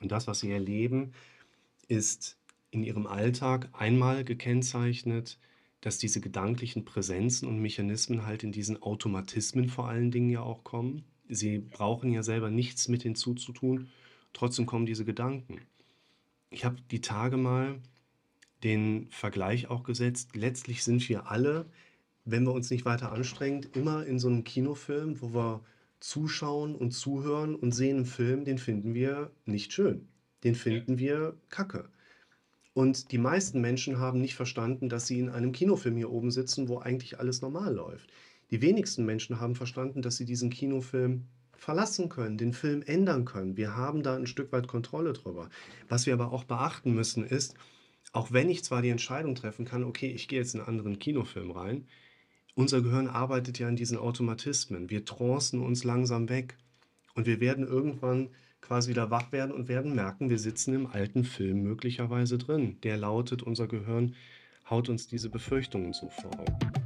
Und das, was sie erleben, ist in ihrem Alltag einmal gekennzeichnet, dass diese gedanklichen Präsenzen und Mechanismen halt in diesen Automatismen vor allen Dingen ja auch kommen. Sie brauchen ja selber nichts mit hinzuzutun, trotzdem kommen diese Gedanken. Ich habe die Tage mal den Vergleich auch gesetzt. Letztlich sind wir alle, wenn wir uns nicht weiter anstrengen, immer in so einem Kinofilm, wo wir zuschauen und zuhören und sehen einen Film, den finden wir nicht schön. Den finden wir kacke. Und die meisten Menschen haben nicht verstanden, dass sie in einem Kinofilm hier oben sitzen, wo eigentlich alles normal läuft. Die wenigsten Menschen haben verstanden, dass sie diesen Kinofilm verlassen können, den Film ändern können. Wir haben da ein Stück weit Kontrolle drüber. Was wir aber auch beachten müssen ist, auch wenn ich zwar die Entscheidung treffen kann, okay, ich gehe jetzt in einen anderen Kinofilm rein, unser Gehirn arbeitet ja in diesen Automatismen. Wir trancen uns langsam weg und wir werden irgendwann quasi wieder wach werden und werden merken, wir sitzen im alten Film möglicherweise drin. Der lautet, unser Gehirn haut uns diese Befürchtungen so vor Augen.